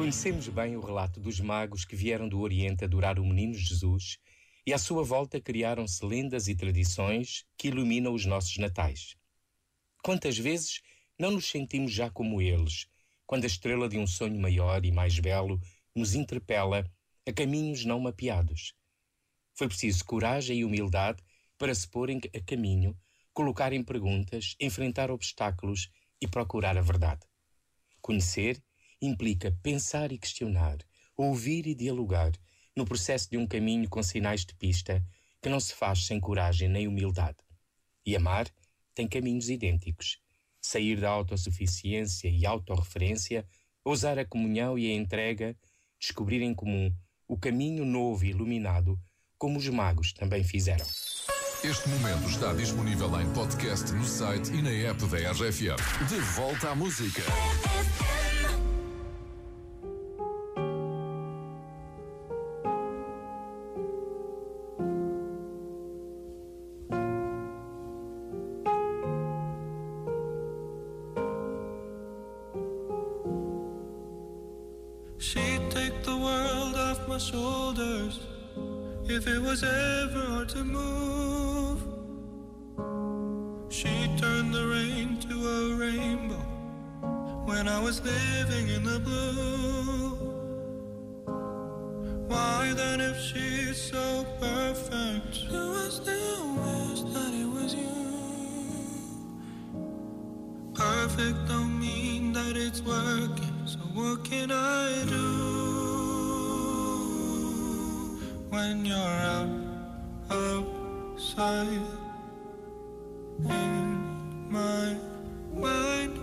Conhecemos bem o relato dos magos que vieram do Oriente adorar o menino Jesus e à sua volta criaram-se lendas e tradições que iluminam os nossos natais. Quantas vezes não nos sentimos já como eles, quando a estrela de um sonho maior e mais belo nos interpela a caminhos não mapeados? Foi preciso coragem e humildade para se porem a caminho, colocarem perguntas, enfrentar obstáculos e procurar a verdade. Conhecer implica pensar e questionar, ouvir e dialogar, no processo de um caminho com sinais de pista que não se faz sem coragem nem humildade. E amar tem caminhos idênticos. Sair da autossuficiência e autorreferência, ousar a comunhão e a entrega, descobrir em comum o caminho novo e iluminado, como os magos também fizeram. Este momento está disponível em podcast no site e na app da RFM. De volta à música. She'd take the world off my shoulders if it was ever hard to move. She would turn the rain to a rainbow when I was living in the blue. Why then, if she's so perfect, do I still wish that it was you? Perfect don't mean that it's working what can I do when you're out of sight in my mind?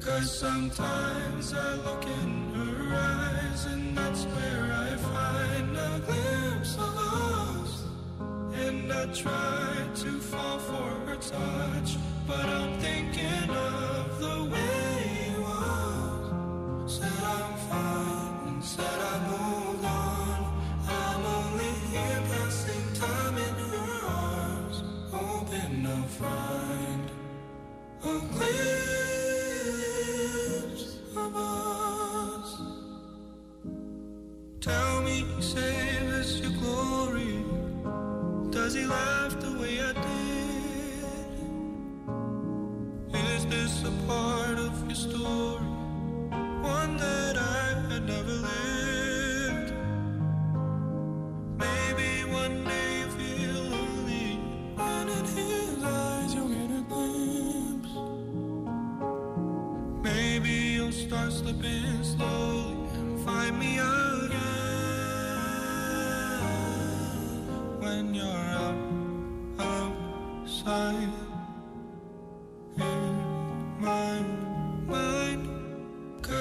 Cause sometimes I look in her eyes and that's where I find a glimpse of us. And I try to fall for her touch, but I'm thinking of the way. she laughed the way I did. Is this a part of your story? One that I had never lived. Maybe one day you feel lonely, and in his eyes you'll get a glimpse. Maybe you'll start slipping slowly and find me again when you're.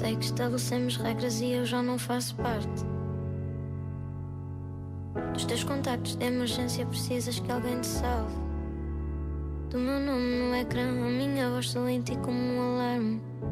Sei que estabelecemos regras e eu já não faço parte. Dos teus contactos de emergência precisas que alguém te salve. Do meu nome no ecrã, a minha voz silente como um alarme.